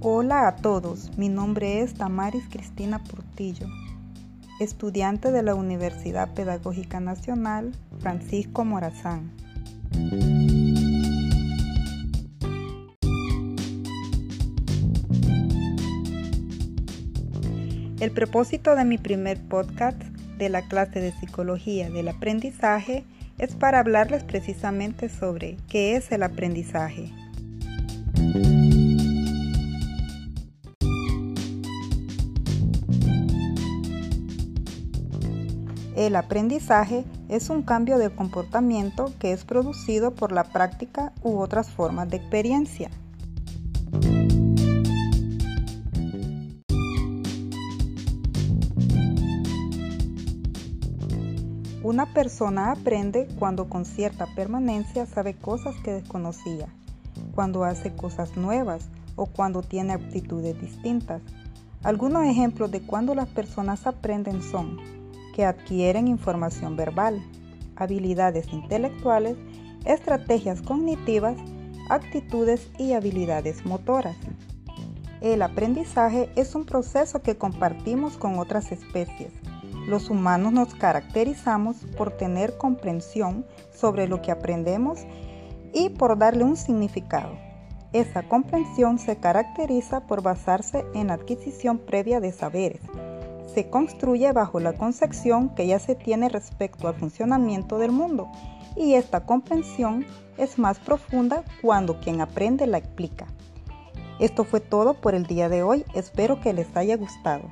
Hola a todos, mi nombre es Damaris Cristina Portillo, estudiante de la Universidad Pedagógica Nacional Francisco Morazán. El propósito de mi primer podcast de la clase de Psicología del Aprendizaje es para hablarles precisamente sobre qué es el aprendizaje. El aprendizaje es un cambio de comportamiento que es producido por la práctica u otras formas de experiencia. Una persona aprende cuando con cierta permanencia sabe cosas que desconocía, cuando hace cosas nuevas o cuando tiene aptitudes distintas. Algunos ejemplos de cuando las personas aprenden son que adquieren información verbal, habilidades intelectuales, estrategias cognitivas, actitudes y habilidades motoras. El aprendizaje es un proceso que compartimos con otras especies. Los humanos nos caracterizamos por tener comprensión sobre lo que aprendemos y por darle un significado. Esa comprensión se caracteriza por basarse en la adquisición previa de saberes, se construye bajo la concepción que ya se tiene respecto al funcionamiento del mundo y esta comprensión es más profunda cuando quien aprende la explica. Esto fue todo por el día de hoy, espero que les haya gustado.